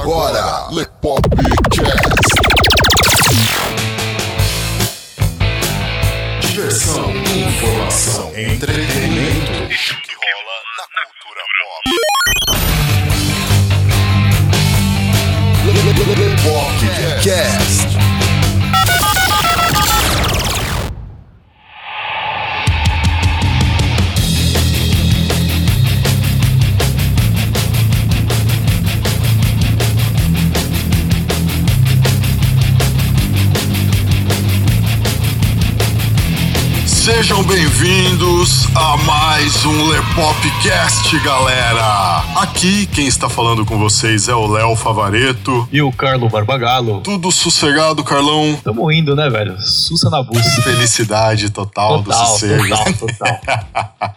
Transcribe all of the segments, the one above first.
agora, Lepopcast. Diversão, informação, entretenimento. been bem-vindos a mais um Lepopcast, galera. Aqui quem está falando com vocês é o Léo Favareto. E o Carlo Barbagalo. Tudo sossegado, Carlão? Tamo indo, né, velho? Sussa na bucha. Felicidade total, do Total, sossego. total, total.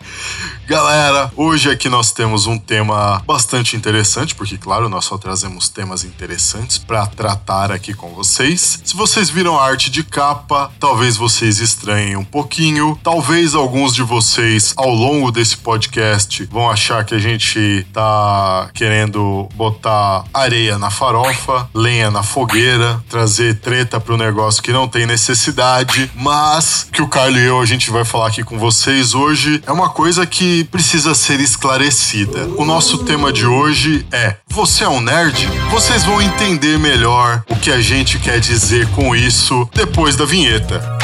Galera, hoje aqui nós temos um tema bastante interessante, porque, claro, nós só trazemos temas interessantes para tratar aqui com vocês. Se vocês viram a arte de capa, talvez vocês estranhem um pouquinho. Talvez alguns de vocês, ao longo desse podcast, vão achar que a gente tá querendo botar areia na farofa, lenha na fogueira, trazer treta pro negócio que não tem necessidade, mas que o Carlos e eu a gente vai falar aqui com vocês hoje é uma coisa que precisa ser esclarecida. O nosso tema de hoje é: Você é um nerd? Vocês vão entender melhor o que a gente quer dizer com isso depois da vinheta.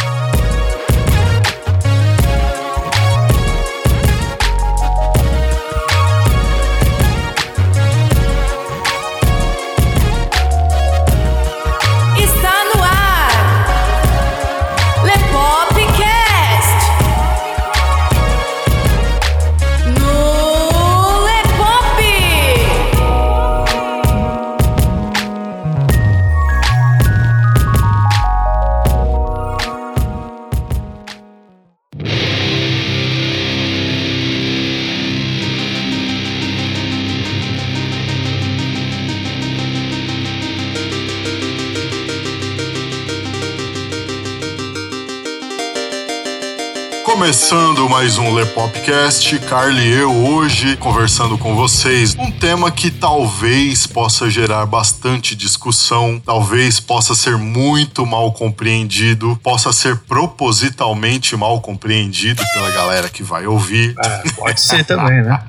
Começando mais um Lepopcast, Carly e eu hoje conversando com vocês um tema que talvez possa gerar bastante discussão, talvez possa ser muito mal compreendido, possa ser propositalmente mal compreendido pela galera que vai ouvir. Ah, pode ser também, né?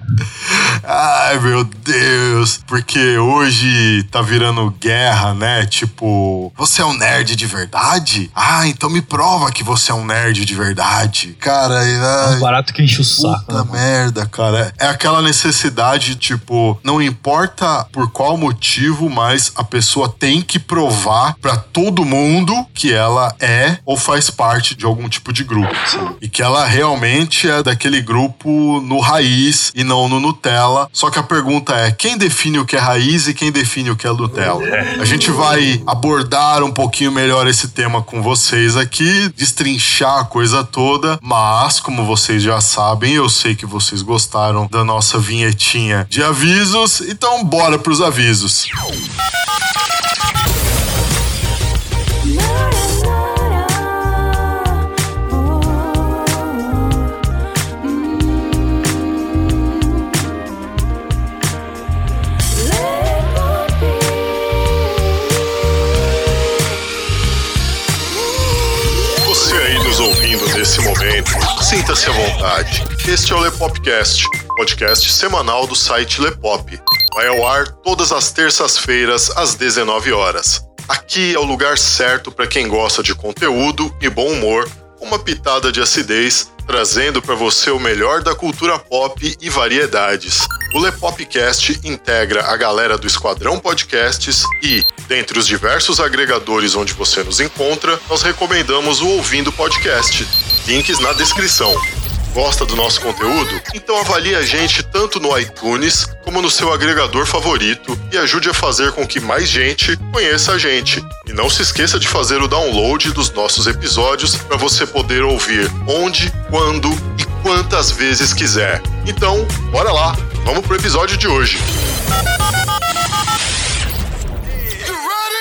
Ai, meu Deus, porque hoje tá virando guerra, né? Tipo, você é um nerd de verdade? Ah, então me prova que você é um nerd de verdade. Cara, É um barato que enche o saco. Puta né? merda, cara. É aquela necessidade, tipo, não importa por qual motivo, mas a pessoa tem que provar pra todo mundo que ela é ou faz parte de algum tipo de grupo. E que ela realmente é daquele grupo no raiz e não no Nutella. Só que a pergunta é: quem define o que é raiz e quem define o que é Nutella? A gente vai abordar um pouquinho melhor esse tema com vocês aqui, destrinchar a coisa toda, mas como vocês já sabem, eu sei que vocês gostaram da nossa vinhetinha de avisos, então bora pros avisos. Você sinta-se à vontade. Este é o Lepopcast, podcast semanal do site Lepop. Vai ao ar todas as terças-feiras às 19 horas. Aqui é o lugar certo para quem gosta de conteúdo e bom humor, uma pitada de acidez, trazendo para você o melhor da cultura pop e variedades. O Lepopcast integra a galera do Esquadrão Podcasts e, dentre os diversos agregadores onde você nos encontra, nós recomendamos o Ouvindo Podcast. Links na descrição. Gosta do nosso conteúdo? Então avalie a gente tanto no iTunes como no seu agregador favorito e ajude a fazer com que mais gente conheça a gente. E não se esqueça de fazer o download dos nossos episódios para você poder ouvir onde, quando e quantas vezes quiser. Então, bora lá, vamos pro episódio de hoje.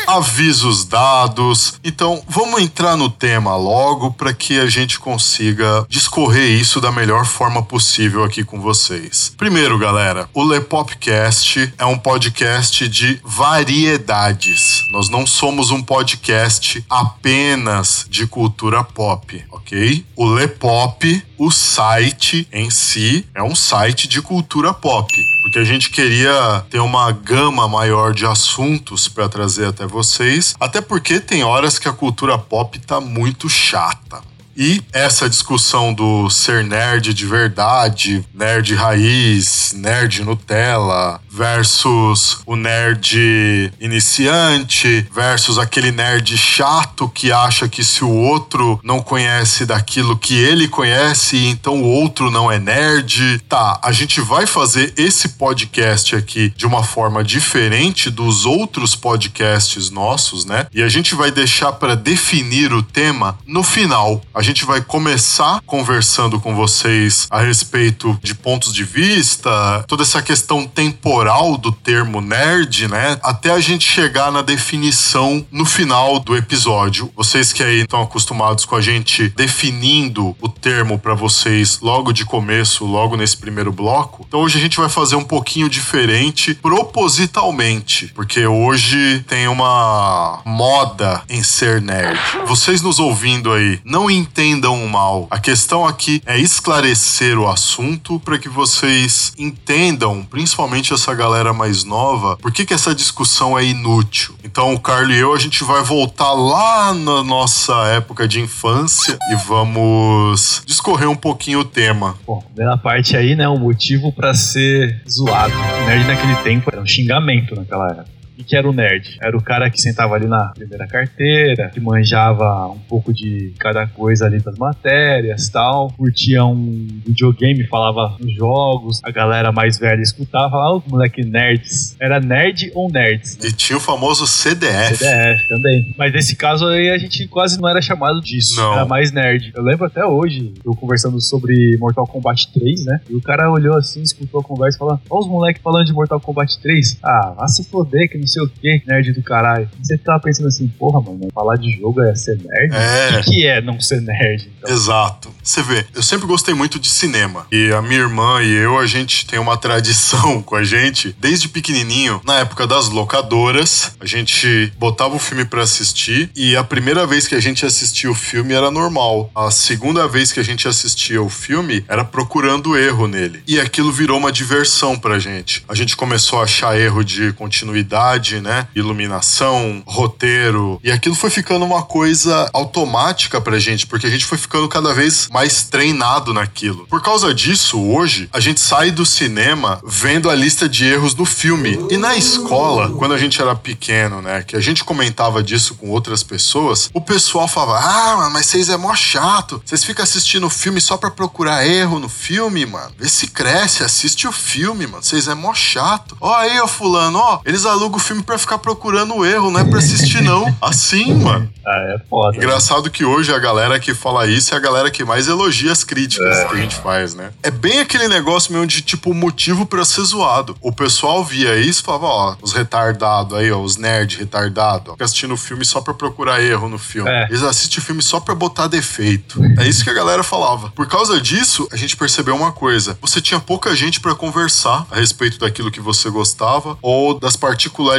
avisos dados. Então, vamos entrar no tema logo para que a gente consiga discorrer isso da melhor forma possível aqui com vocês. Primeiro, galera, o Lepopcast é um podcast de variedades. Nós não somos um podcast apenas de cultura pop, ok? O Lepop, o site em si, é um site de cultura pop porque a gente queria ter uma gama maior de assuntos para trazer até vocês, até porque tem horas que a cultura pop tá muito chata. E essa discussão do ser nerd de verdade, nerd raiz, nerd Nutella, versus o nerd iniciante, versus aquele nerd chato que acha que se o outro não conhece daquilo que ele conhece, então o outro não é nerd. Tá, a gente vai fazer esse podcast aqui de uma forma diferente dos outros podcasts nossos, né? E a gente vai deixar para definir o tema no final. A gente vai começar conversando com vocês a respeito de pontos de vista, toda essa questão temporal do termo nerd, né? Até a gente chegar na definição no final do episódio. Vocês que aí estão acostumados com a gente definindo o termo para vocês logo de começo, logo nesse primeiro bloco. Então hoje a gente vai fazer um pouquinho diferente, propositalmente, porque hoje tem uma moda em ser nerd. Vocês nos ouvindo aí, não entendam mal. A questão aqui é esclarecer o assunto para que vocês entendam, principalmente essa galera mais nova, por que, que essa discussão é inútil. Então, o Carlos e eu, a gente vai voltar lá na nossa época de infância e vamos discorrer um pouquinho o tema. Bom, primeira parte aí, né? O motivo pra ser zoado. Nerd naquele tempo era um xingamento naquela época. E que era o nerd? Era o cara que sentava ali na primeira carteira, que manjava um pouco de cada coisa ali das matérias tal, curtia um videogame, falava nos jogos, a galera mais velha escutava, falava, oh, moleque nerds. Era nerd ou nerds? E tinha o famoso CDF. CDF também. Mas nesse caso aí a gente quase não era chamado disso. Não. Era mais nerd. Eu lembro até hoje, eu conversando sobre Mortal Kombat 3, né? E o cara olhou assim, escutou a conversa e falou: Olha os moleques falando de Mortal Kombat 3. Ah, vá se foder, que não sei o que, nerd do caralho. E você tava pensando assim, porra, mano, falar de jogo é ser nerd? É. O que, que é não ser nerd? Então? Exato. Você vê, eu sempre gostei muito de cinema. E a minha irmã e eu, a gente tem uma tradição com a gente, desde pequenininho, na época das locadoras, a gente botava o filme pra assistir e a primeira vez que a gente assistia o filme era normal. A segunda vez que a gente assistia o filme era procurando erro nele. E aquilo virou uma diversão pra gente. A gente começou a achar erro de continuidade, né? Iluminação, roteiro. E aquilo foi ficando uma coisa automática pra gente, porque a gente foi ficando cada vez mais treinado naquilo. Por causa disso, hoje, a gente sai do cinema vendo a lista de erros do filme. E na escola, quando a gente era pequeno, né, que a gente comentava disso com outras pessoas, o pessoal falava: Ah, mas vocês é mó chato. Vocês ficam assistindo filme só pra procurar erro no filme, mano. Vê se cresce, assiste o filme, mano. Vocês é mó chato. Ó, aí, ó, Fulano, ó, eles alugam filme pra ficar procurando o erro, não é pra assistir, não. Assim, mano. Ah, é foda. Engraçado que hoje a galera que fala isso é a galera que mais elogia as críticas que a gente faz, né? É bem aquele negócio mesmo de tipo motivo pra ser zoado. O pessoal via isso e falava, ó, os retardados aí, ó, os nerd retardado, ó, fica assistindo o filme só pra procurar erro no filme. É. Eles assistem o filme só pra botar defeito. É isso que a galera falava. Por causa disso, a gente percebeu uma coisa. Você tinha pouca gente pra conversar a respeito daquilo que você gostava ou das particularidades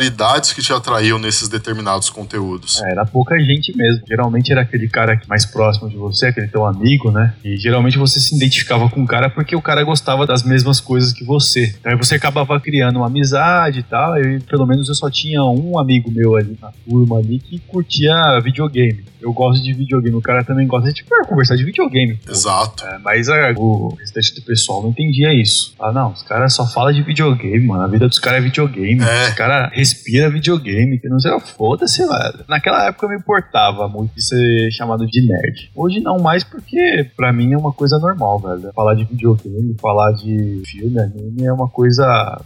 que te atraíam nesses determinados conteúdos. É, era pouca gente mesmo. Geralmente era aquele cara mais próximo de você, aquele teu amigo, né? E geralmente você se identificava com o cara porque o cara gostava das mesmas coisas que você. Então aí você acabava criando uma amizade e tal. E pelo menos eu só tinha um amigo meu ali na turma ali que curtia videogame. Eu gosto de videogame, o cara também gosta de tipo, é, conversar de videogame. pô. Exato. É, mas é, o restante do pessoal não entendia isso. Ah, não, os caras só falam de videogame, mano. A vida dos caras é videogame. É. Os caras respiram videogame, que não sei, foda-se, velho. Naquela época eu me importava muito de ser chamado de nerd. Hoje não mais, porque pra mim é uma coisa normal, velho. Falar de videogame, falar de filme, anime é uma coisa.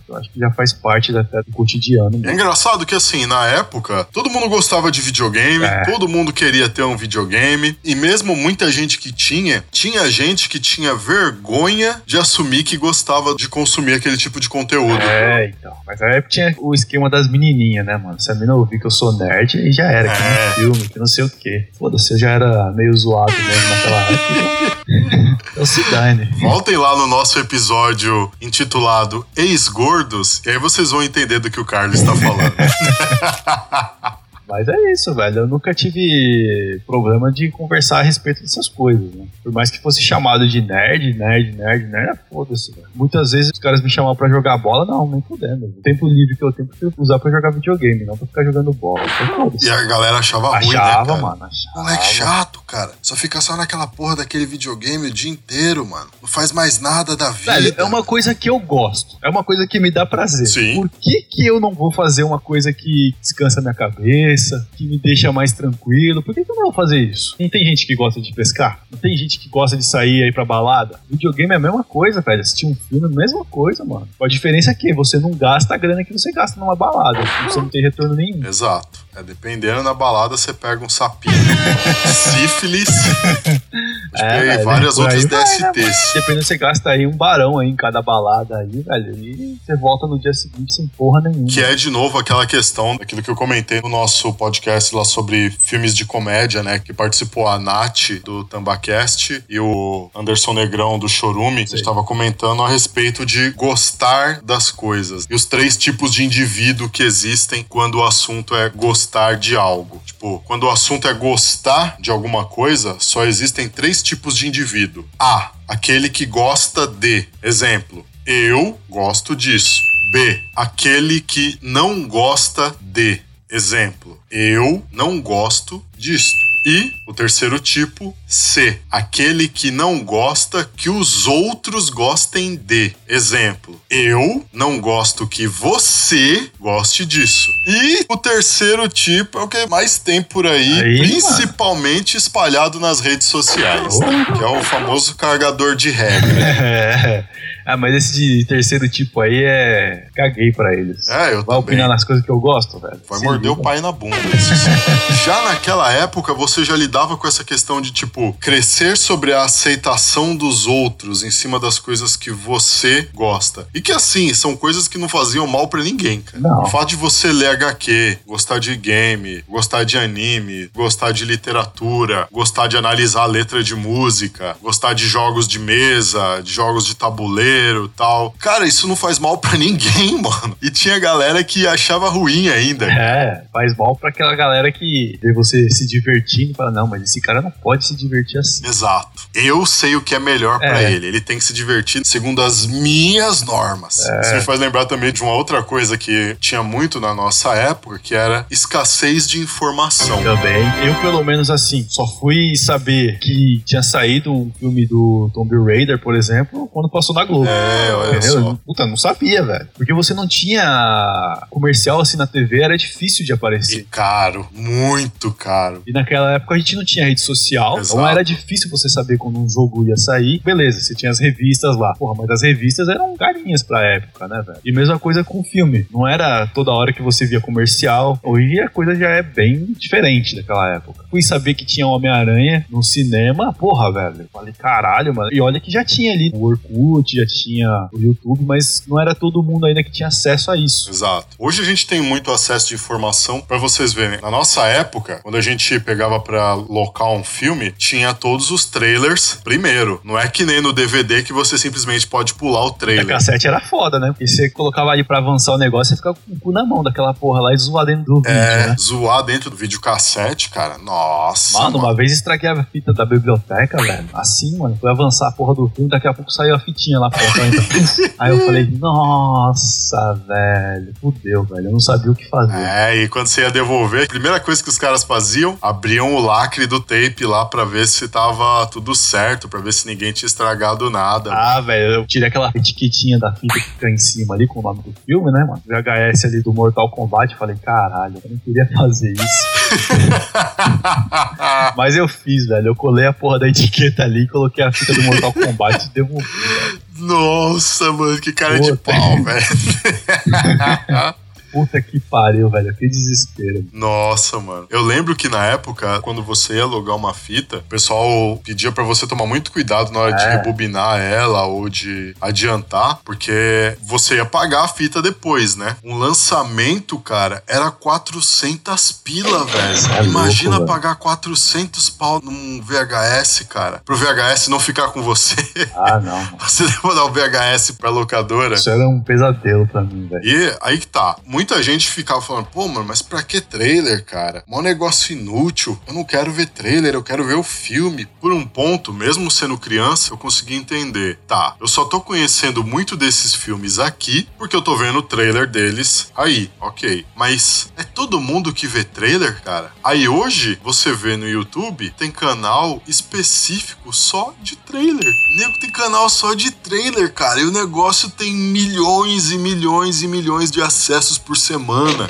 Eu acho que já faz parte da, do cotidiano. É mesmo. engraçado que, assim, na época, todo mundo gostava de videogame, É. todo mundo queria ter um videogame, e mesmo muita gente que tinha, tinha gente que tinha vergonha de assumir que gostava de consumir aquele tipo de conteúdo. É, então. Mas aí tinha o esquema das das menininhas, né, mano? Se a mina ouvir que eu sou nerd, aí já era, que É. filme, que não sei o quê. Foda-se, eu já era meio zoado mesmo naquela época. então se dane. Voltem lá no nosso episódio intitulado Ex-Gordos, e aí vocês vão entender do que o Carlos está falando. Mas é isso, velho. Eu nunca tive problema de conversar a respeito dessas coisas, né? Por mais que fosse chamado de nerd, nerd, nerd, nerd, é foda-se, velho. Muitas vezes os caras me chamavam pra jogar bola, não, nem fudendo. O tempo livre que eu tenho eu usar pra jogar videogame, não pra ficar jogando bola. Então. E a galera achava ruim, né, Achava, cara? mano, achava. Moleque chato, cara. Só fica só naquela porra daquele videogame o dia inteiro, mano. Não faz mais nada da vida. Velho, é uma coisa que eu gosto. É uma coisa que me dá prazer. Sim. Por que, que eu não vou fazer uma coisa que descansa minha cabeça, que me deixa mais tranquilo? Por que, que eu não vou fazer isso? Não tem gente que gosta de pescar? Não tem gente que gosta de sair aí pra balada? Videogame é a mesma coisa, velho. Assistir um filme é a mesma coisa, mano. A diferença é que você não gasta a grana que você gasta numa balada. Você não tem retorno nenhum. Exato. É, dependendo na balada, você pega um sapinho, sífilis, É, velho, várias aí outras vai, né, DSTs. Dependendo, você gasta aí um barão aí em cada balada aí, velho. E você volta no dia seguinte sem porra nenhuma. Que é de novo aquela questão daquilo que eu comentei no nosso podcast lá sobre filmes de comédia, né? Que participou a Nath do Tambacast e o Anderson Negrão do Chorume. A gente tava comentando a respeito de gostar das coisas. E os três tipos de indivíduo que existem quando o assunto é gostar de algo. Tipo, quando o assunto é gostar de alguma coisa, só existem três tipos de indivíduo. A. Aquele que gosta de. Exemplo. Eu gosto disso. B. Aquele que não gosta de. Exemplo. Eu não gosto disto. E o terceiro tipo, C. Aquele que não gosta que os outros gostem de. Exemplo. Eu não gosto que você goste disso. E o terceiro tipo é o que mais tem por aí, Aí, principalmente espalhado nas redes sociais, Porra. que é o famoso carregador de regra. É. Ah, mas esse de terceiro tipo aí é. Caguei pra eles. É, eu Vai opinar nas coisas que eu gosto, velho. Vai Se morder o liga. pai na bunda. sim. já naquela época, você já lidava com essa questão de, tipo, crescer sobre a aceitação dos outros em cima das coisas que você gosta. E que, assim, são coisas que não faziam mal pra ninguém, cara. Não. O fato de você ler HQ, gostar de game, gostar de anime, gostar de literatura, gostar de analisar a letra de música, gostar de jogos de mesa, de jogos de tabuleiro e tal. Cara, isso não faz mal pra ninguém, mano. E tinha galera que achava ruim ainda. É, faz mal pra aquela galera que vê você se divertindo e fala, não, mas esse cara não pode se divertir assim. Exato. Eu sei o que é melhor pra É. ele. Ele tem que se divertir segundo as minhas normas. É. Isso me faz lembrar também de uma outra coisa que tinha muito na nossa época, que era escassez de informação. Também. Eu, pelo menos, assim, só fui saber que tinha saído um filme do Tomb Raider, por exemplo, quando passou na Globo. É, olha Entendeu? só. Puta, não sabia, velho. Porque você não tinha comercial assim na TV, era difícil de E aparecer. caro, muito caro. E naquela época a gente não tinha rede social, Exato. Então era difícil você saber quando um jogo ia sair. Beleza, você tinha as revistas lá. Porra, mas as revistas eram carinhas pra época, né, velho? E mesma coisa com o filme. Não era toda hora que você via comercial. Hoje a coisa já é bem diferente daquela época. Fui saber que tinha Homem-Aranha no cinema, porra, velho. Falei, caralho, mano. E olha que já tinha ali o Orkut, já tinha o YouTube, mas não era todo mundo ainda que tinha acesso a isso. Exato. Hoje a gente tem muito acesso de informação pra vocês verem. Na nossa época, quando a gente pegava pra locar um filme, tinha todos os trailers primeiro. Não é que nem no DVD que você simplesmente pode pular o A trailer. cassete era foda, né? Porque você colocava ali pra avançar o negócio, você ficava com o cu na mão daquela porra lá e zoar dentro do vídeo, É, né? zoar dentro do videocassete, cara. Nossa. Mano, uma vez estraguei a fita da biblioteca, velho. Assim, mano. Foi avançar a porra do filme, daqui a pouco saiu a fitinha lá fora. Aí eu falei, nossa, velho. Fudeu, velho. Eu não sabia o que fazer. É, e quando você ia devolver, a primeira coisa que os caras faziam, abriam o lacre do tape lá pra ver se tava tudo certo, pra ver se ninguém tinha estragado nada. Ah, velho, eu tirei aquela etiquetinha da fita que fica em cima ali com o nome do filme, né, mano? VHS ali do Mortal Kombat. Falei, caralho, eu não queria fazer isso. Mas eu fiz, velho. Eu colei a porra da etiqueta ali, coloquei a fita do Mortal Kombat e devolvi, velho. Nossa, mano, que cara de pau, velho. Puta que pariu, velho. Que desespero. Nossa, mano. Eu lembro que na época, quando você ia alugar uma fita, o pessoal pedia pra você tomar muito cuidado na hora de É. rebobinar ela ou de adiantar, porque você ia pagar a fita depois, né? Um lançamento, cara, era 400 pila, velho. é louco, Imagina velho. pagar 400 pau num VHS, cara. Pro VHS não ficar com você. Ah, não. Você leva dar o VHS pra locadora. Isso era um pesadelo pra mim, velho. E aí que tá. Muita gente ficava falando, pô, mano, mas pra que trailer, cara? Mó negócio inútil. Eu não quero ver trailer, eu quero ver o filme. Por um ponto, mesmo sendo criança, eu consegui entender. Tá, eu só tô conhecendo muito desses filmes aqui porque eu tô vendo o trailer deles aí, ok. Mas é todo mundo que vê trailer, cara? Aí hoje, você vê no YouTube, tem canal específico só de trailer. Nego tem canal só de trailer, cara. E o negócio tem milhões e milhões e milhões de acessos por semana.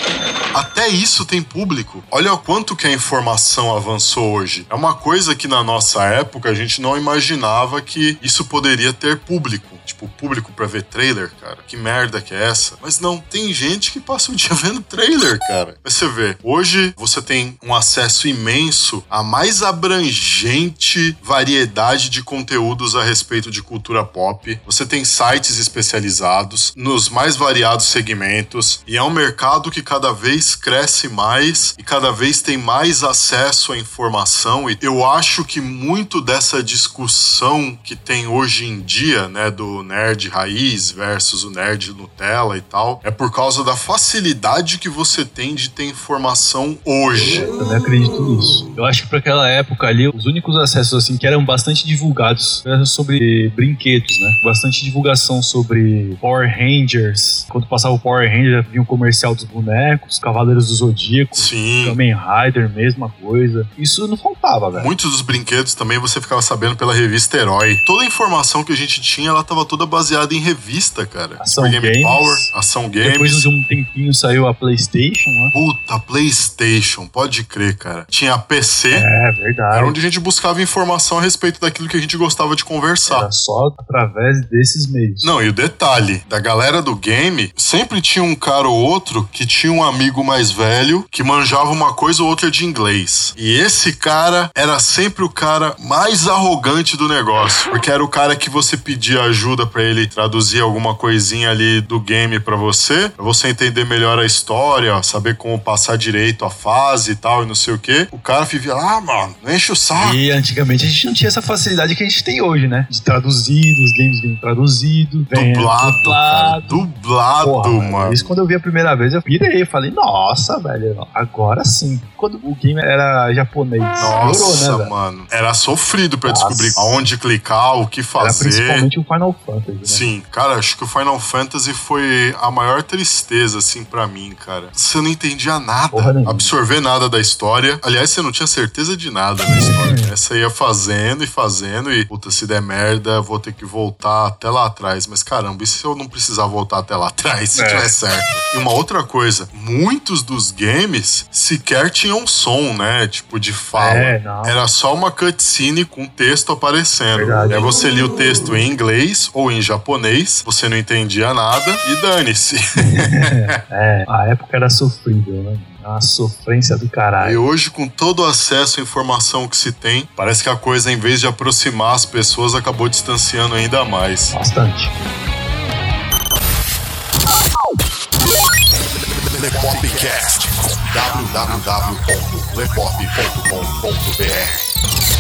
Até isso tem público. Olha o quanto que a informação avançou hoje. É uma coisa que na nossa época a gente não imaginava que isso poderia ter público. Tipo, público pra ver trailer, cara. Que merda que é essa? Mas não, tem gente que passa o dia vendo trailer, cara. Mas você vê, hoje você tem um acesso imenso à mais abrangente variedade de conteúdos a respeito de cultura pop. Você tem sites especializados nos mais variados segmentos e é um mercado que cada vez cresce mais e cada vez tem mais acesso à informação e eu acho que muito dessa discussão que tem hoje em dia, né, do nerd raiz versus o nerd Nutella e tal, é por causa da facilidade que você tem de ter informação hoje. Eu também acredito nisso. Eu acho que pra aquela época ali, os únicos acessos assim que eram bastante divulgados eram sobre brinquedos, né? Bastante divulgação sobre Power Rangers. Quando passava o Power Ranger, vinha um comercial dos bonecos, Cavaleiros do Zodíaco, Sim. Kamen Rider, mesma coisa. Isso não faltava, velho. Muitos dos brinquedos também você ficava sabendo pela revista Herói. Toda a informação que a gente tinha, ela tava toda baseada em revista, cara. Ação Super Game Games. Power, Ação Depois Games. de um tempinho saiu a PlayStation, né? Puta, PlayStation, pode crer, cara. Tinha PC, É, verdade. era onde a gente buscava informação a respeito daquilo que a gente gostava de conversar. Era só através desses meios. Não, e o detalhe, da galera do game, sempre tinha um cara ou outro que tinha um amigo mais velho que manjava uma coisa ou outra de inglês. E esse cara era sempre o cara mais arrogante do negócio, porque era o cara que você pedia ajuda pra ele traduzir alguma coisinha ali do game pra você, pra você entender melhor a história, saber como passar direito a fase e tal, e não sei o quê. O cara vivia lá, ah, mano, enche o saco. E antigamente a gente não tinha essa facilidade que a gente tem hoje, né? De traduzir, os games vêm traduzido, vem Dublado, cara. Dublado, Porra, mano. Isso quando eu vi a primeira vez, eu pirei. Falei, nossa, velho, agora sim. Quando o game era japonês, Nossa, piorou, né, mano. Era sofrido pra Nossa. descobrir aonde clicar, o que Era fazer. principalmente o Final Fantasy, né? Sim, cara, acho que o Final Fantasy foi a maior tristeza, assim, pra mim, cara. Você não entendia nada, absorver nada da história. Aliás, você não tinha certeza de nada da história. né? Você ia fazendo e fazendo e, puta, se der merda, vou ter que voltar até lá atrás. Mas caramba, e se eu não precisar voltar até lá atrás, se É. tiver certo? E uma outra coisa, muitos dos games sequer tinham som, né? Tipo, de fala. É. Era só uma cutscene com texto aparecendo. Verdade. Aí você lia o texto em inglês ou em japonês, você não entendia nada e dane-se. É, a época era sofrível, né? Uma sofrência do E caralho. hoje, com todo o acesso à informação que se tem, parece que a coisa, em vez de aproximar as pessoas, acabou distanciando ainda mais. Bastante. Lepopcast. www.lepop.com.br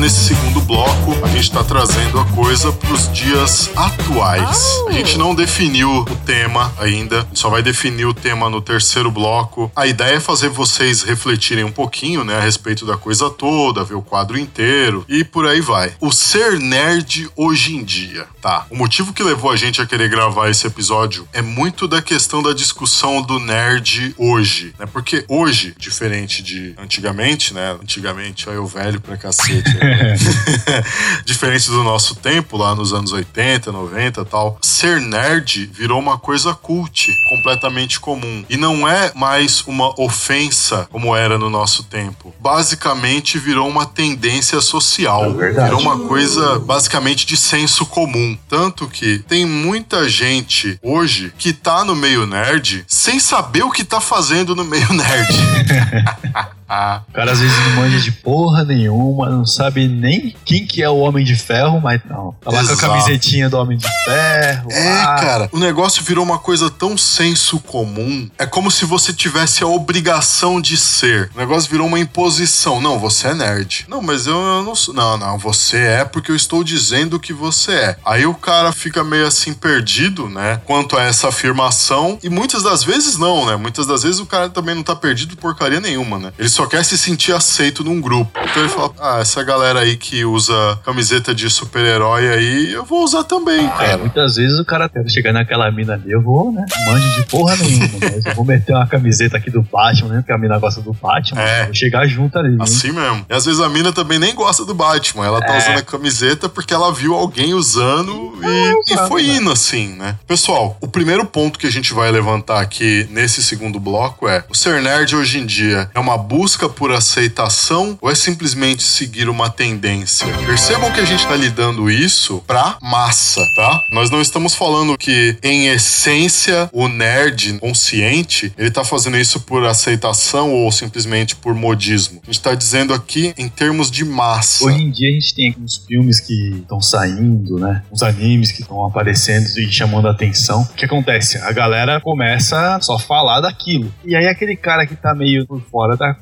nesse segundo bloco, a gente tá trazendo a coisa pros dias atuais. A gente não definiu o tema ainda, só vai definir o tema no terceiro bloco. A ideia é fazer vocês refletirem um pouquinho, né, a respeito da coisa toda, ver o quadro inteiro e por aí vai. O ser nerd hoje em dia, tá? O motivo que levou a gente a querer gravar esse episódio é muito da questão da discussão do nerd hoje, né? Porque hoje, diferente de antigamente, né? Antigamente, olha eu velho pra cacete. né? Diferente do nosso tempo, lá nos anos 80, 90 e tal, ser nerd virou uma coisa cult, completamente comum. E não é mais uma ofensa como era no nosso tempo. Basicamente virou uma tendência social. É virou uma coisa basicamente de senso comum. Tanto que tem muita gente hoje que tá no meio nerd sem saber o que tá fazendo no meio nerd. Ah, O cara às vezes não manja de porra nenhuma, não sabe nem quem que é o Homem de Ferro, mas não. Tá lá com a Exato. camisetinha do Homem de Ferro. É, lá. cara, o negócio virou uma coisa tão senso comum. É como se você tivesse a obrigação de ser. O negócio virou uma imposição. Não, você é nerd. Não, mas eu, eu não sou. Não, não, você é porque eu estou dizendo que você é. Aí o cara fica meio assim perdido, né? Quanto a essa afirmação. E muitas das vezes não, né? Muitas das vezes o cara também não tá perdido porcaria nenhuma, né? Ele só quer se sentir aceito num grupo. Então ele fala: Ah, essa galera aí que usa camiseta de super-herói aí, eu vou usar também, É, cara. muitas vezes o cara quer chegar naquela mina ali, eu vou, né? Manjo de porra nenhuma, mas eu vou meter uma camiseta aqui do Batman, né? Porque a mina gosta do Batman. É. Vou chegar junto ali. hein? Assim mesmo. E às vezes a mina também nem gosta do Batman. Ela tá É. usando a camiseta porque ela viu alguém usando e, e exato, foi né? indo assim, né? Pessoal, o primeiro ponto que a gente vai levantar aqui nesse segundo bloco é: o ser nerd hoje em dia é uma busca por aceitação ou é simplesmente seguir uma tendência? Percebam que a gente tá lidando isso pra massa, tá? Nós não estamos falando que, em essência, o nerd consciente ele tá fazendo isso por aceitação ou simplesmente por modismo. A gente tá dizendo aqui em termos de massa. Hoje em dia a gente tem uns filmes que estão saindo, né? Uns animes que estão aparecendo e chamando a atenção. O que acontece? A galera começa a só falar daquilo. E aí aquele cara que tá meio por fora da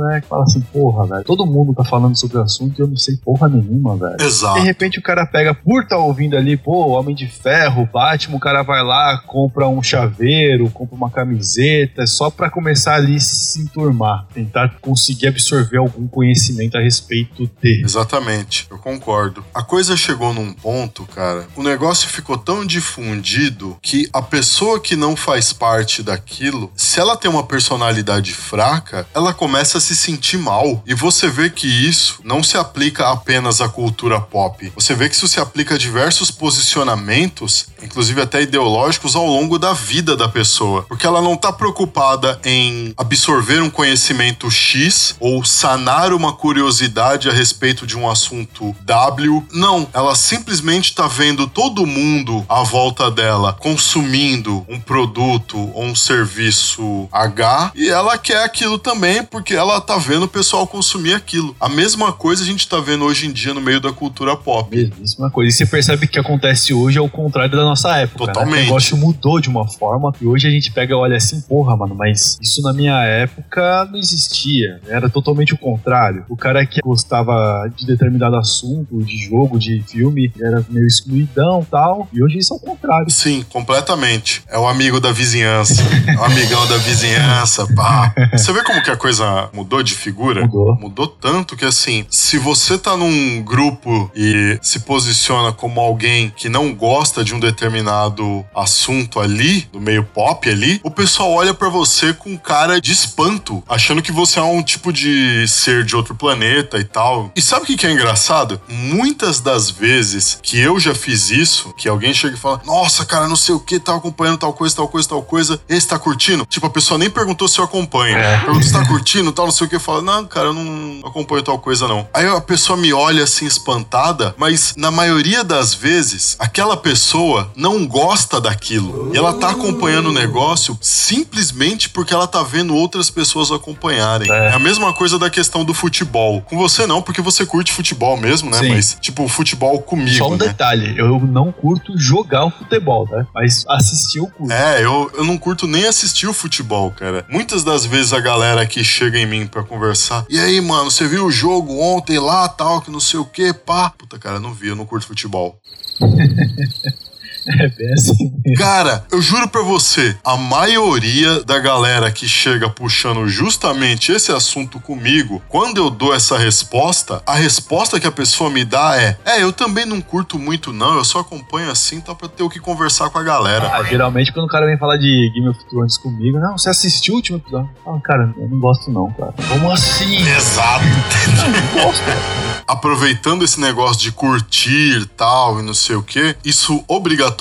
né? Que fala assim, porra, velho, todo mundo tá falando sobre o assunto e eu não sei porra nenhuma, velho. De Exato. repente o cara pega, por tá ouvindo ali, pô, Homem de Ferro, Batman, o cara vai lá, compra um chaveiro, compra uma camiseta, só pra começar ali se enturmar, tentar conseguir absorver algum conhecimento a respeito de. Exatamente, eu concordo. A coisa chegou num ponto, cara, o negócio ficou tão difundido que a pessoa que não faz parte daquilo, se ela tem uma personalidade fraca, ela começa a se sentir mal. E você vê que isso não se aplica apenas à cultura pop. Você vê que isso se aplica a diversos posicionamentos, inclusive até ideológicos, ao longo da vida da pessoa. Porque ela não tá preocupada em absorver um conhecimento X ou sanar uma curiosidade a respeito de um assunto W. Não, ela simplesmente tá vendo todo mundo à volta dela consumindo um produto ou um serviço H e ela quer aquilo também porque ela tá vendo o pessoal consumir aquilo. A mesma coisa a gente tá vendo hoje em dia no meio da cultura pop. Mesmíssima coisa. E você percebe que o que acontece hoje é o contrário da nossa época. Né? Totalmente. O negócio mudou de uma forma e hoje a gente pega e olha assim, porra, mano, mas isso na minha época não existia. Era totalmente o contrário. O cara que gostava de determinado assunto, de jogo, de filme, era meio excluidão e tal. E hoje isso é o contrário. Sim, completamente. É o amigo da vizinhança. É o amigão da vizinhança, pá. Você vê como que a coisa mudou de figura? Mudou. Mudou tanto que, assim, se você tá num grupo e se posiciona como alguém que não gosta de um determinado assunto ali, do meio pop ali, o pessoal olha pra você com cara de espanto, achando que você é um tipo de ser de outro planeta e tal. E sabe o que que é engraçado? Muitas das vezes que eu já fiz isso, que alguém chega e fala: Nossa, cara, não sei o que, tá acompanhando tal coisa, tal coisa, tal coisa. Esse tá curtindo? Tipo, a pessoa nem perguntou se eu acompanho. É. Pergunta se tá curtindo, tal, não sei o que. Eu falo: Não, cara, eu não acompanho tal coisa, não. Aí a pessoa me olha assim, espantada, mas na maioria das vezes, aquela pessoa não gosta daquilo. E ela tá acompanhando o negócio simplesmente porque ela tá vendo outras pessoas acompanharem. É. É a mesma coisa da questão do futebol. Com você não, porque você curte futebol mesmo, né? Sim. Mas, tipo, futebol comigo, Só um né? detalhe, eu não curto jogar o futebol, né? Mas assistir eu curto. É, eu, eu não curto nem assistir o futebol, cara. Muitas das vezes a galera aqui chega em mim pra conversar. E aí, mano, você viu o jogo ontem lá, tal, que não sei o que, pá. Puta, cara, não vi, eu não curto futebol. É bem assim. Cara, eu juro pra você, a maioria da galera que chega puxando justamente esse assunto comigo, quando eu dou essa resposta, a resposta que a pessoa me dá é: É, eu também não curto muito, não, eu só acompanho assim, tá pra ter o que conversar com a galera. Ah, geralmente quando o cara vem falar de Game of Thrones comigo, não, você assistiu o último episódio? Ah, cara, eu não gosto não, cara. Como assim? Exato. Eu não gosto, cara. Aproveitando esse negócio de curtir tal e não sei o que, isso obrigatoriamente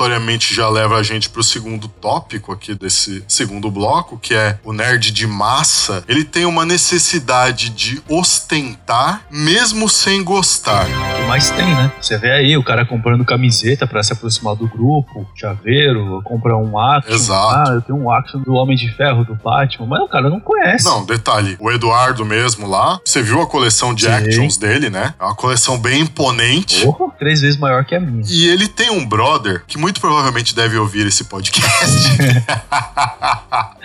já leva a gente pro segundo tópico aqui desse segundo bloco, que é o nerd de massa. Ele tem uma necessidade de ostentar mesmo sem gostar. O que mais tem, né? Você vê aí o cara comprando camiseta pra se aproximar do grupo, chaveiro, compra um action. Exato. Ah, eu tenho um action do Homem de Ferro, do Batman. Mas o cara não conhece. Não, detalhe, o Eduardo mesmo lá, você viu a coleção de Sim. actions dele, né? É uma coleção bem imponente. Porra, três vezes maior que a minha. E ele tem um brother que muito provavelmente deve ouvir esse podcast.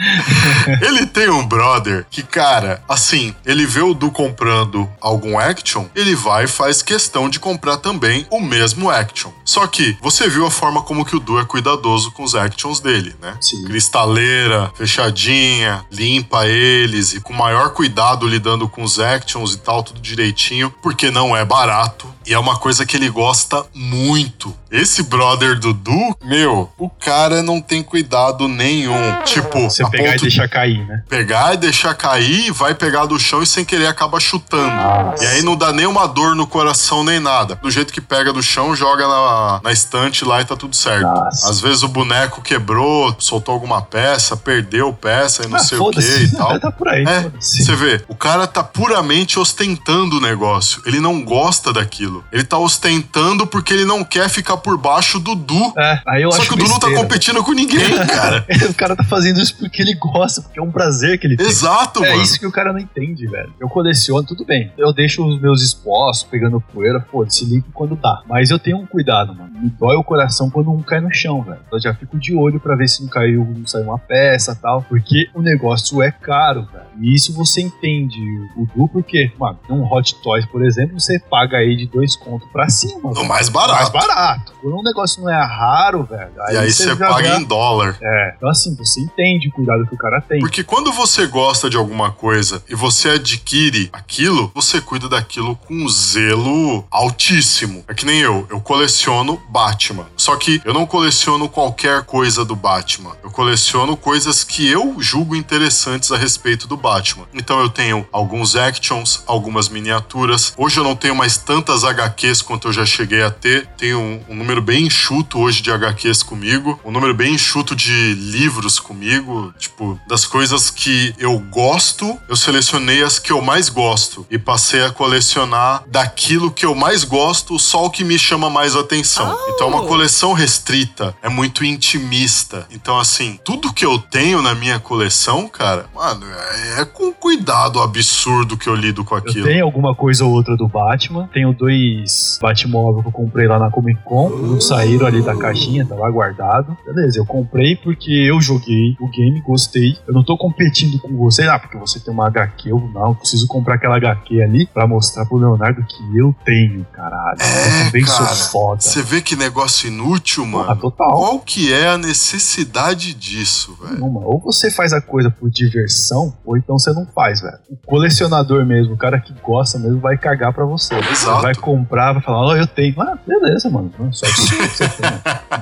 ele tem um brother que, cara, assim, ele vê o Du comprando algum action, ele vai e faz questão de comprar também o mesmo action. Só que você viu a forma como que o Du é cuidadoso com os actions dele, né? Sim. cristaleira, fechadinha, limpa eles e com maior cuidado lidando com os actions e tal, tudo direitinho, porque não é barato e é uma coisa que ele gosta muito. Esse brother do Du, meu, o cara não tem cuidado nenhum. Tipo, Você pegar e deixar cair, né? pegar e deixar cair, vai pegar do chão e sem querer acaba chutando. Nossa. E aí não dá nenhuma dor no coração nem nada. Do jeito que pega do chão, joga na, na estante lá e tá tudo certo. Nossa. Às vezes o boneco quebrou, soltou alguma peça, perdeu peça e não Ah, sei o que e tal. tá por aí, É, você vê, o cara tá puramente ostentando o negócio. Ele não gosta daquilo. Ele tá ostentando porque ele não quer ficar por baixo do Du. É, aí eu Só acho que o Du não tá besteira. competindo com ninguém, cara. o cara tá fazendo isso porque ele gosta, porque é um prazer que ele tem. Exato, É mano. isso que o cara não entende, velho. Eu coleciono, tudo bem. Eu deixo os meus expostos pegando poeira, foda-se, limpo quando dá. Mas eu tenho um cuidado, mano. Me dói o coração quando um cai no chão, velho. Eu já fico de olho pra ver se não caiu, não saiu uma peça tal. Porque o negócio é caro, velho. E isso você entende o Du, porque, mano, um Hot Toys, por exemplo, você paga aí de dois contos pra cima. No mais barato. Mais barato. Quando um negócio não é raro, velho. E aí você já paga vê- em dólar. É. Então, assim, você entende o cuidado que o cara tem. Porque quando você gosta de alguma coisa e você adquire aquilo, você cuida daquilo com um zelo altíssimo. É que nem eu, eu coleciono Batman. Só que eu não coleciono qualquer coisa do Batman. Eu coleciono coisas que eu julgo interessantes a respeito do Batman. Então eu tenho alguns actions, algumas miniaturas. Hoje eu não tenho mais tantas HQs quanto eu já cheguei a ter. Tenho um, um número bem enxuto hoje de HQs comigo, um número bem enxuto de livros comigo. Tipo, das coisas que eu gosto, eu selecionei as que eu mais gosto e passei a colecionar daquilo que eu mais gosto, só o que me chama mais atenção. Então é uma coleção restrita, é muito intimista. Então, assim, tudo que eu tenho na minha coleção, cara, mano, é, é com cuidado absurdo que eu lido com Eu aquilo. tenho alguma coisa ou outra do Batman. Tenho dois Batmóvel que eu comprei lá na Comic Con. Não saíram ali da caixinha, tá lá guardado. Beleza, eu comprei porque eu joguei o game, gostei. Eu não tô competindo com você, ah, porque você tem uma HQ. Eu não, eu preciso comprar aquela HQ ali pra mostrar pro Leonardo que eu tenho, caralho. É, eu também sou cara, foda. Você vê que negócio inútil, mano. total. Qual que é a necessidade disso, velho? Ou você faz a coisa por diversão, ou então você não faz, velho. O colecionador mesmo, o cara que gosta mesmo, vai cagar pra você. Exato. Você vai comprar, vai falar, ó, eu tenho. Ah, beleza, mano. Só que você tem.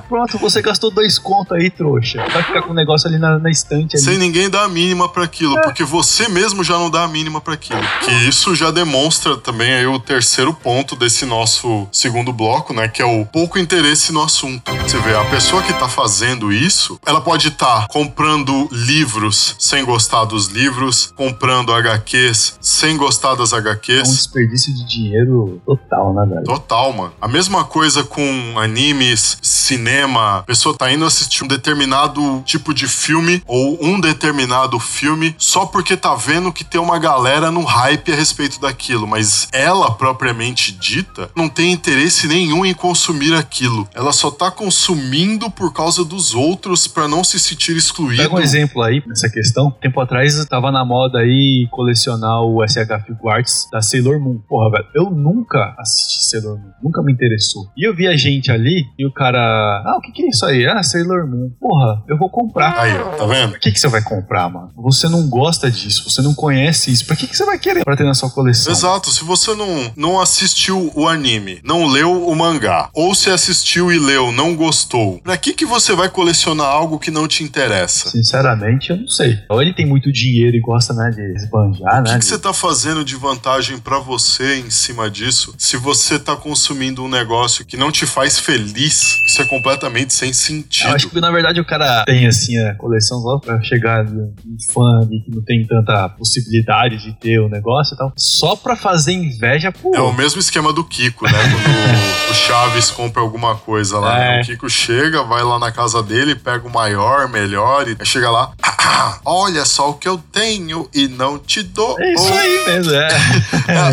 Pronto, você gastou dois contos aí, trouxa. Vai ficar com o negócio ali na, na estante ali. Sem ninguém dar a mínima pra aquilo, É. porque você mesmo já não dá a mínima pra aquilo. Que isso já demonstra também aí o terceiro ponto desse nosso segundo bloco, né, que é o pouco interesse no assunto. Você vê, a pessoa que tá fazendo isso, ela pode estar comprando livros sem gostar dos livros, comprando HQs sem gostar das É um HQs. desperdício de dinheiro total, né, velho? Total, mano. A mesma coisa com animes, cinema. A pessoa tá indo assistir um determinado tipo de filme ou um determinado filme só porque tá vendo que tem uma galera no hype a respeito daquilo, mas ela propriamente dita não tem interesse nenhum em consumir aquilo. Ela só tá consumindo por causa dos outros pra não se sentir excluído. Pega um exemplo aí nessa questão. Tempo atrás tava na moda aí colecionar o SH Figuarts da Sailor Moon. Porra, velho, eu nunca assisti Sailor Moon, nunca me interessou. E eu vi a gente ali e o cara, ah, o que que é isso aí? Ah, Sailor Moon. Porra, eu vou comprar. Aí, ó, tá vendo? Por que, que você vai comprar, mano? Você não gosta disso, você não conhece isso. Pra que, que você vai querer pra ter na sua coleção? Exato, se você não, não assistiu o anime, não leu o mangá, ou se assistiu e leu, não gostou, pra que que você vai colecionar algo que não te interessa? Sinceramente, eu não sei. Ou ele tem muito dinheiro e gosta, né, de esbanjar, O que, né? que você tá fazendo de vantagem pra você em cima disso? Se você tá consumindo um negócio que não te faz feliz, isso é completamente sem sentido. Eu acho que na verdade o cara tem assim a coleção só pra chegar um fã ali que não tem tanta possibilidade de ter o negócio e tal, só pra fazer inveja, pô. É o mesmo esquema do Kiko, né? Quando o Chaves compra alguma coisa lá. né? É. O Kiko chega, vai lá na casa dele, pega o maior, melhor, e chega lá. "Ah, olha só o que eu tenho e não te dou. É isso aí mesmo, é.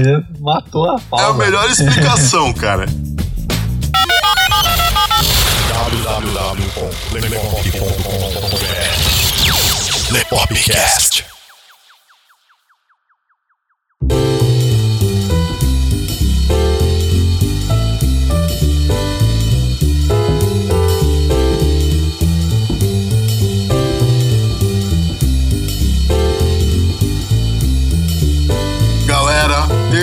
Ele Matou a pau. É a melhor explicação, cara. www.lepop.com.br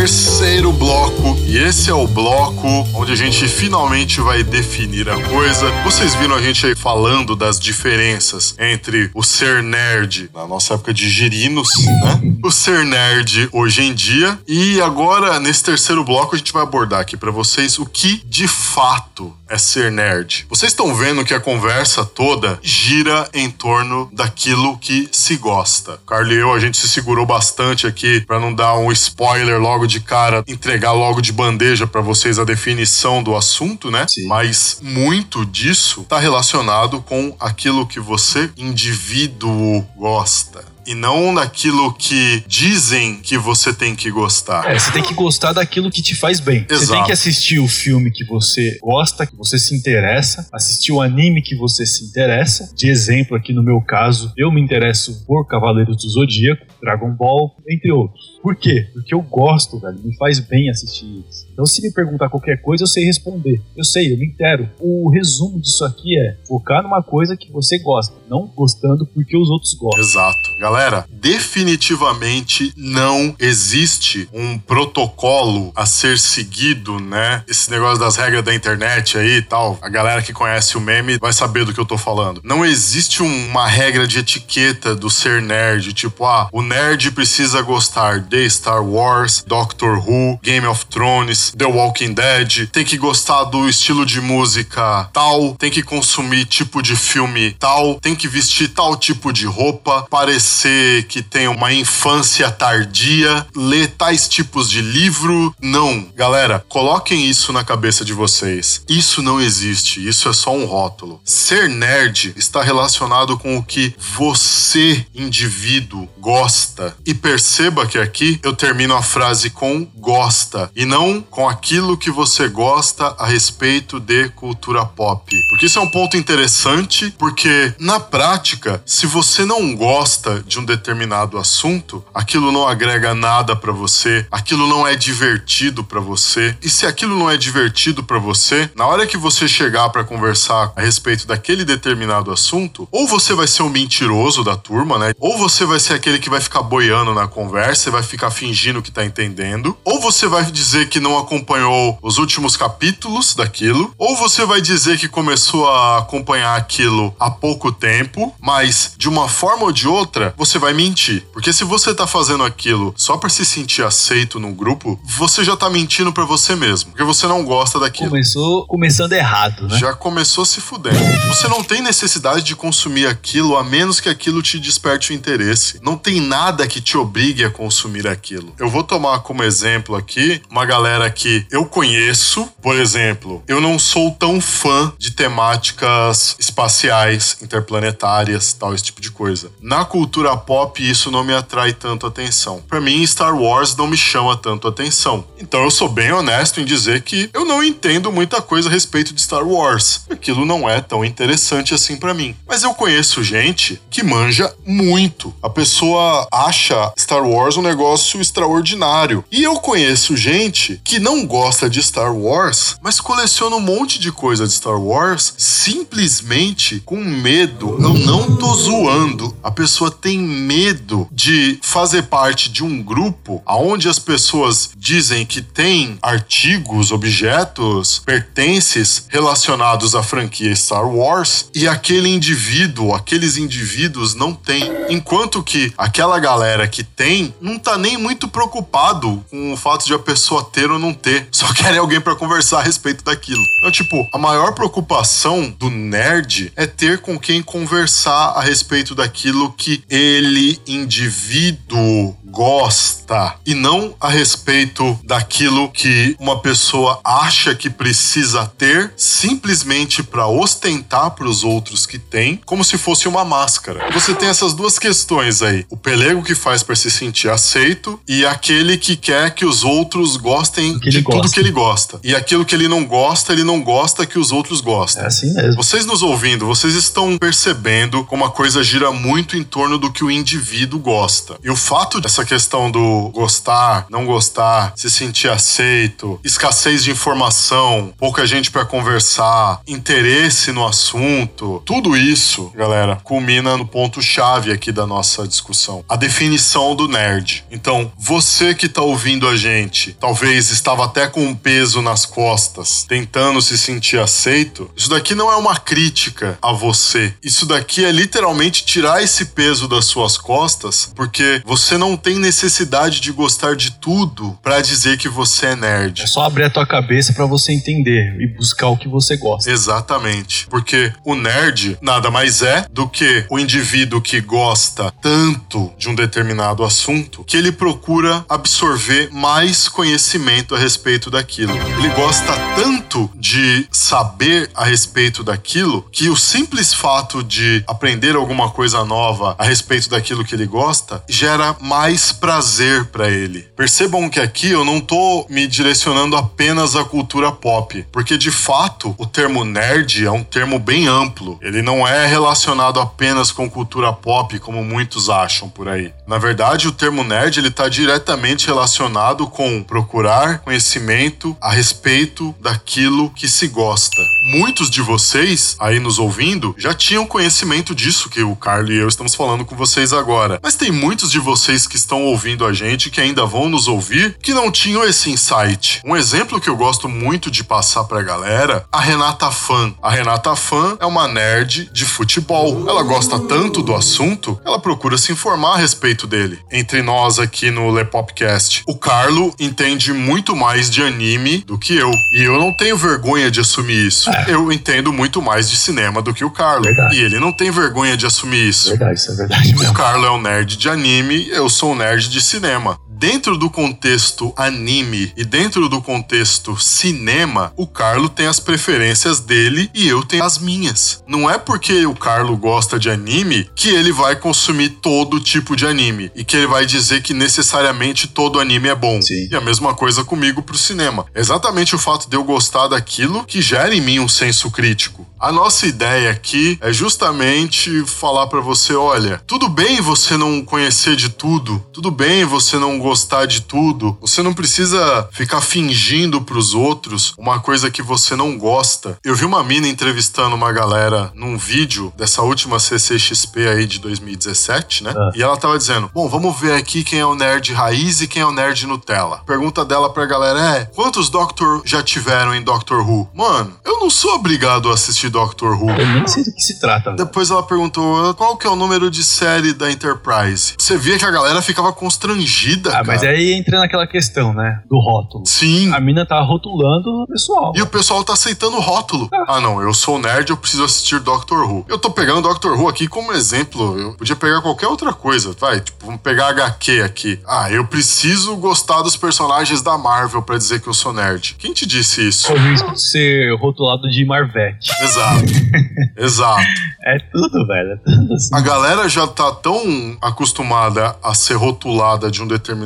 terceiro bloco. E esse é o bloco onde a gente finalmente vai definir a coisa. Vocês viram a gente aí falando das diferenças entre o ser nerd na nossa época de girinos, né? O ser nerd hoje em dia. E agora, nesse terceiro bloco, a gente vai abordar aqui pra vocês o que de fato é ser nerd. Vocês estão vendo que a conversa toda gira em torno daquilo que se gosta. Carlos e eu, a gente se segurou bastante aqui pra não dar um spoiler logo de cara, entregar logo de bandeja pra vocês a definição do assunto, né? Sim. Mas muito disso tá relacionado com aquilo que você, indivíduo, gosta. E não daquilo que dizem que você tem que gostar. É, você tem que gostar daquilo que te faz bem. Você Exato. tem que assistir o filme que você gosta, que você se interessa, assistir o anime que você se interessa. De exemplo, aqui no meu caso, eu me interesso por Cavaleiros do Zodíaco, Dragon Ball, entre outros. Por quê? Porque eu gosto, velho. Me faz bem assistir eles. Então, se me perguntar qualquer coisa, eu sei responder. Eu sei, eu me intero. O resumo disso aqui é focar numa coisa que você gosta, não gostando porque os outros gostam. Exato. Galera, definitivamente não existe um protocolo a ser seguido, né? Esse negócio das regras da internet aí e tal. A galera que conhece o meme vai saber do que eu tô falando. Não existe um- uma regra de etiqueta do ser nerd, tipo, ah, o nerd precisa gostar de Star Wars, Doctor Who, Game of Thrones, The Walking Dead, tem que gostar do estilo de música tal, tem que consumir tipo de filme tal, tem que vestir tal tipo de roupa, parecer que tem uma infância tardia, ler tais tipos de livro. Não, galera, coloquem isso na cabeça de vocês. Isso não existe, isso é só um rótulo. Ser nerd está relacionado com o que você, indivíduo, gosta. E perceba que aqui eu termino a frase com gosta e não com aquilo que você gosta a respeito de cultura pop. Porque isso é um ponto interessante, porque na prática, se você não gosta de um determinado assunto, aquilo não agrega nada pra você, aquilo não é divertido pra você. E se aquilo não é divertido pra você, na hora que você chegar pra conversar a respeito daquele determinado assunto, ou você vai ser um mentiroso da turma, né? Ou você vai ser aquele que vai ficar boiando na conversa e vai ficar fingindo que tá entendendo, ou você vai dizer que não acompanhou os últimos capítulos daquilo, ou você vai dizer que começou a acompanhar aquilo há pouco tempo, mas de uma forma ou de outra, você vai mentir. Porque se você tá fazendo aquilo só pra se sentir aceito no grupo, você já tá mentindo pra você mesmo, porque você não gosta daquilo. Começou começando errado, né? Já começou se fudendo. Você não tem necessidade de consumir aquilo a menos que aquilo te desperte o interesse. Não tem nada que te obrigue a consumir aquilo. Eu vou tomar como exemplo aqui uma galera que eu conheço, por exemplo, eu não sou tão fã de temáticas espaciais, interplanetárias, tal, esse tipo de coisa. Na cultura pop isso não me atrai tanto atenção. Pra mim, Star Wars não me chama tanto atenção. Então eu sou bem honesto em dizer que eu não entendo muita coisa a respeito de Star Wars. Aquilo não é tão interessante assim pra mim. Mas eu conheço gente que manja muito. A pessoa acha Star Wars um negócio extraordinário. E eu conheço gente que não gosta de Star Wars, mas coleciona um monte de coisa de Star Wars simplesmente com medo. Eu não tô zoando. A pessoa tem medo de fazer parte de um grupo aonde as pessoas dizem que tem artigos, objetos, pertences relacionados à franquia Star Wars e aquele indivíduo, aqueles indivíduos não têm. Enquanto que aquela galera que tem não tá nem muito preocupado com o fato de a pessoa ter ou não ter. Só querem alguém para conversar a respeito daquilo. Então, tipo, a maior preocupação do nerd é ter com quem conversar a respeito daquilo que ele, indivíduo, gosta e não a respeito daquilo que uma pessoa acha que precisa ter simplesmente para ostentar para os outros que tem, como se fosse uma máscara. Você tem essas duas questões aí: o pelego que faz para se sentir aceito e aquele que quer que os outros gostem Que de ele tudo gosta. que ele gosta. E aquilo que ele não gosta, ele não gosta que os outros gostem. É assim mesmo. Vocês nos ouvindo, vocês estão percebendo como a coisa gira muito em torno do que o indivíduo gosta. E o fato dessa questão do gostar, não gostar, se sentir aceito, escassez de informação, pouca gente para conversar, interesse no assunto, tudo isso, galera, culmina no ponto chave aqui da nossa discussão, a definição do nerd. Então, você que tá ouvindo a gente, talvez estava até com um peso nas costas, tentando se sentir aceito, isso daqui não é uma crítica a você. Isso daqui é literalmente tirar esse peso das suas costas, porque você não tem necessidade de gostar de tudo pra dizer que você é nerd. É só abrir a tua cabeça pra você entender e buscar o que você gosta. Exatamente. Porque o nerd nada mais é do que o indivíduo que gosta tanto de um determinado assunto que ele procura absorver mais conhecimento a respeito daquilo. Ele gosta tanto de saber a respeito daquilo que o simples fato de aprender alguma coisa nova a respeito daquilo que ele gosta gera mais prazer pra ele. Percebam que aqui eu não tô me direcionando apenas à cultura pop, porque de fato o termo nerd é um termo bem amplo. Ele não é relacionado apenas com cultura pop como muitos acham por aí. Na verdade, o termo nerd ele tá diretamente relacionado com procurar conhecimento a respeito daquilo que se gosta. Muitos de vocês aí nos ouvindo já tinham conhecimento disso que o Carlos e eu estamos falando com vocês agora. Mas tem muitos de vocês que estão ouvindo a gente que ainda vão nos ouvir que não tinham esse insight. Um exemplo que eu gosto muito de passar pra galera, a Renata Fan. A Renata Fan é uma nerd de futebol. Ela gosta tanto do assunto, ela procura se informar a respeito dele. Entre nós aqui no Lepopcast, o Carlo entende muito mais de anime do que eu. E eu não tenho vergonha de assumir isso. Eu entendo muito mais de cinema do que o Carlo. Verdade. E ele não tem vergonha de assumir isso. Verdade, isso é verdade O mesmo. Carlo é um nerd de anime, eu sou um nerd de cinema. Dentro do contexto anime e dentro do contexto cinema, o Carlo tem as preferências dele e eu tenho as minhas. Não é porque o Carlo gosta de anime que ele vai consumir todo tipo de anime e que ele vai dizer que necessariamente todo anime é bom. Sim. E a mesma coisa comigo pro cinema. Exatamente o fato de eu gostar daquilo que gera em mim um senso crítico. A nossa ideia aqui é justamente falar pra você, olha, tudo bem você não conhecer de tudo, tudo bem você não gostar de tudo, você não precisa ficar fingindo pros outros uma coisa que você não gosta. Eu vi uma mina entrevistando uma galera num vídeo dessa última CCXP aí de 2017, né? Ah. E ela tava dizendo: "Bom, vamos ver aqui quem é o nerd raiz e quem é o nerd Nutella". Pergunta dela pra galera é: "Quantos Doctor já tiveram em Doctor Who?". Mano, eu não sou obrigado a assistir Doctor Who. Eu nem sei do que se trata. velho. Depois ela perguntou qual que é o número de série da Enterprise. Você via que a galera ficava constrangida, Ah, mas cara. aí entra naquela questão, né? Do rótulo. Sim. A mina tá rotulando o pessoal. E o pessoal tá aceitando o rótulo. Ah, não, eu sou nerd, eu preciso assistir Doctor Who. Eu tô pegando Doctor Who aqui como exemplo. Eu podia pegar qualquer outra coisa, vai. Tipo, vamos pegar HQ aqui. Ah, eu preciso gostar dos personagens da Marvel pra dizer que eu sou nerd. Quem te disse isso? Risco de ser rotulado de Marvete. Exato. Exato. É tudo, velho. É tudo assim. A galera já tá tão acostumada a ser rotulada de um determinado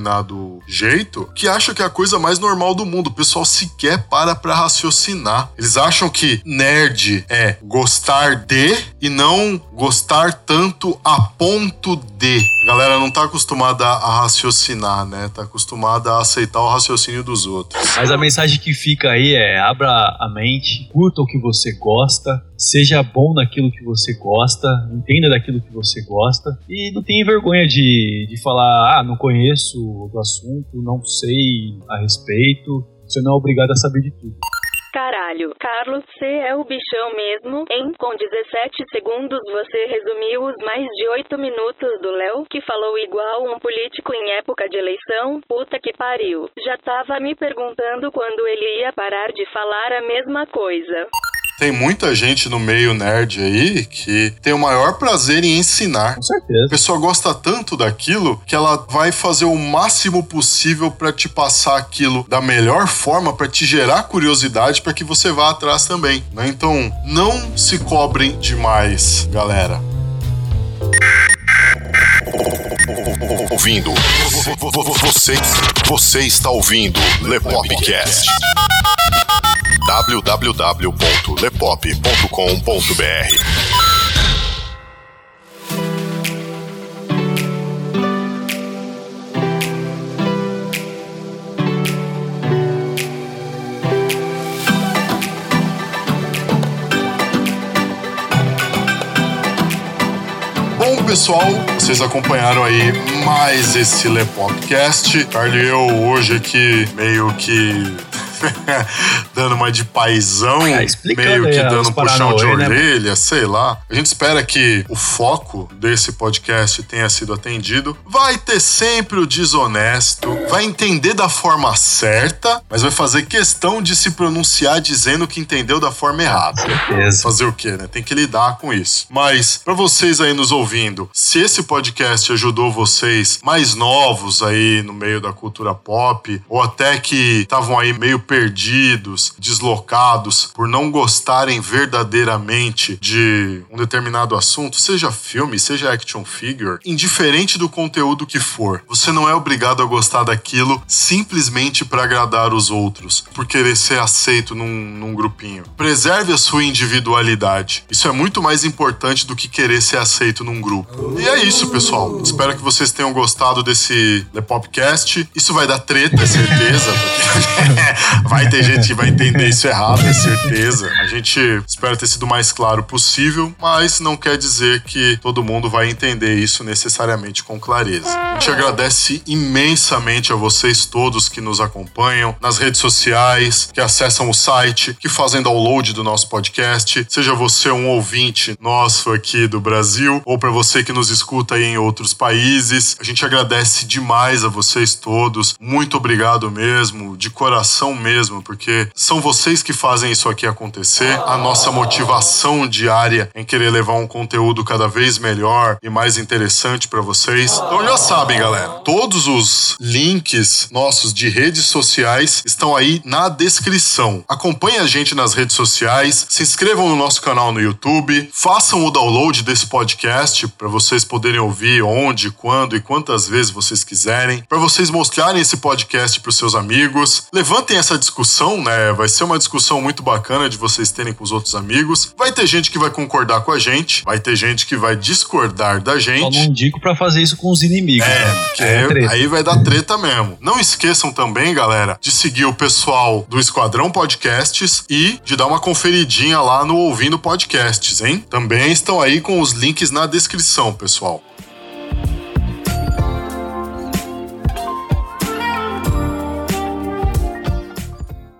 jeito que acha que é a coisa mais normal do mundo. O pessoal sequer para pra raciocinar. Eles acham que nerd é gostar de e não gostar tanto a ponto de. A galera não tá acostumada a raciocinar, né? Tá acostumada a aceitar o raciocínio dos outros. Mas a mensagem que fica aí é: abra a mente, curta o que você gosta, seja bom naquilo que você gosta, entenda daquilo que você gosta e não tenha vergonha de, de falar: ah, não conheço do assunto, não sei a respeito. Você não é obrigado a saber de tudo. Caralho, Carlos, você é o bichão mesmo, hein? Com 17 segundos você resumiu os mais de 8 minutos do Léo, que falou igual um político em época de eleição. Puta que pariu. Já tava me perguntando quando ele ia parar de falar a mesma coisa. Tem muita gente no meio nerd aí que tem o maior prazer em ensinar. Com A certeza. pessoa gosta tanto daquilo que ela vai fazer o máximo possível pra te passar aquilo da melhor forma, pra te gerar curiosidade, pra que você vá atrás também. né? Então, não se cobrem demais, galera. Ouvindo. Você, você está ouvindo Lepopcast. www.lepop.com.br pessoal, vocês acompanharam aí mais esse Lepopcast. Carly eu hoje aqui meio que dando uma de paizão, É, meio que dando um puxão de né? orelha, sei lá. A gente espera que o foco desse podcast tenha sido atendido. Vai ter sempre o desonesto, vai entender da forma certa, mas vai fazer questão de se pronunciar dizendo que entendeu da forma errada. Certeza. Fazer o quê, né? Tem que lidar com isso. Mas, pra vocês aí nos ouvindo, se esse podcast ajudou vocês mais novos aí no meio da cultura pop, ou até que estavam aí meio perdidos, deslocados, por não gostarem verdadeiramente de um determinado assunto, seja filme, seja action figure, indiferente do conteúdo que for, você não é obrigado a gostar daquilo simplesmente pra agradar os outros, por querer ser aceito num, num grupinho. Preserve a sua individualidade. Isso é muito mais importante do que querer ser aceito num grupo. E é isso, pessoal. Espero que vocês tenham gostado desse Lepopcast. Isso vai dar treta, é certeza. porque vai ter gente que vai entender isso errado, é certeza. A gente espera ter sido o mais claro possível, mas não quer dizer que todo mundo vai entender isso necessariamente com clareza. A gente agradece imensamente a vocês todos que nos acompanham nas redes sociais, que acessam o site, que fazem download do nosso podcast. Seja você um ouvinte nosso aqui do Brasil, ou para você que nos escuta aí em outros países. A gente agradece demais a vocês todos. Muito obrigado mesmo, de coração mesmo, porque são vocês que fazem isso aqui acontecer. A nossa motivação diária em querer levar um conteúdo cada vez melhor e mais interessante para vocês. Então já sabem, galera, todos os links nossos de redes sociais estão aí na descrição. Acompanhe a gente nas redes sociais, se inscrevam no nosso canal no YouTube, façam o download desse podcast para vocês poderem ouvir onde, quando e quantas vezes vocês quiserem, para vocês mostrarem esse podcast para os seus amigos. Levantem essa discussão, né? Vai ser uma discussão muito bacana de vocês terem com os outros amigos. Vai ter gente que vai concordar com a gente, vai ter gente que vai discordar da Só gente. não indico pra fazer isso com os inimigos. É, né? porque É aí vai dar treta mesmo. Não esqueçam também, galera, de seguir o pessoal do Esquadrão Podcasts e de dar uma conferidinha lá no Ouvindo Podcasts, hein? Também estão aí com os links na descrição, pessoal.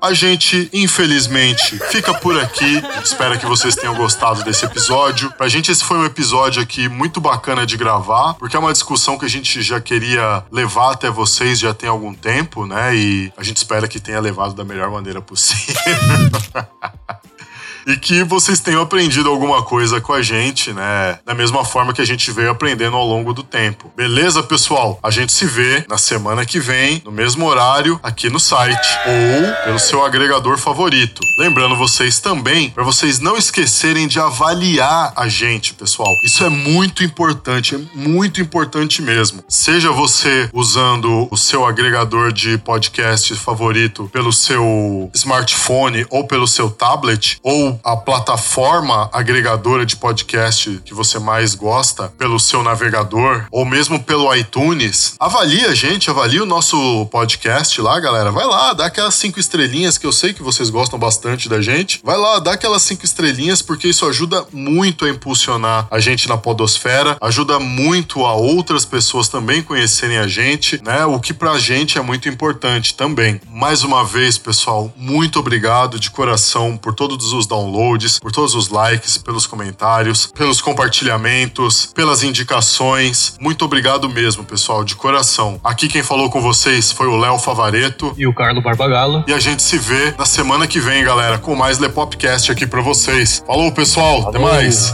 A gente, infelizmente, fica por aqui. Espero que vocês tenham gostado desse episódio. Pra gente, esse foi um episódio aqui muito bacana de gravar, porque é uma discussão que a gente já queria levar até vocês já tem algum tempo, né? E a gente espera que tenha levado da melhor maneira possível. e que vocês tenham aprendido alguma coisa com a gente, né? Da mesma forma que a gente veio aprendendo ao longo do tempo. Beleza, pessoal? A gente se vê na semana que vem, no mesmo horário, aqui no site ou pelo seu agregador favorito. Lembrando vocês também, para vocês não esquecerem de avaliar a gente, pessoal. Isso é muito importante, é muito importante mesmo. Seja você usando o seu agregador de podcast favorito pelo seu smartphone ou pelo seu tablet, ou a plataforma agregadora de podcast que você mais gosta pelo seu navegador, ou mesmo pelo iTunes, avalie a gente, avalie o nosso podcast lá, galera. Vai lá, dá aquelas cinco estrelinhas que eu sei que vocês gostam bastante da gente. Vai lá, dá aquelas cinco estrelinhas porque isso ajuda muito a impulsionar a gente na podosfera, ajuda muito a outras pessoas também conhecerem a gente, né? O que pra gente é muito importante também. Mais uma vez, pessoal, muito obrigado de coração por todos os downloads, por todos os likes, pelos comentários, pelos compartilhamentos, pelas indicações. Muito obrigado mesmo, pessoal, de coração. Aqui quem falou com vocês foi o Léo Favareto. E o Carlos Barbagalo. E a gente se vê na semana que vem, galera, com mais Lepopcast aqui para vocês. Falou, pessoal. Falou. Até mais.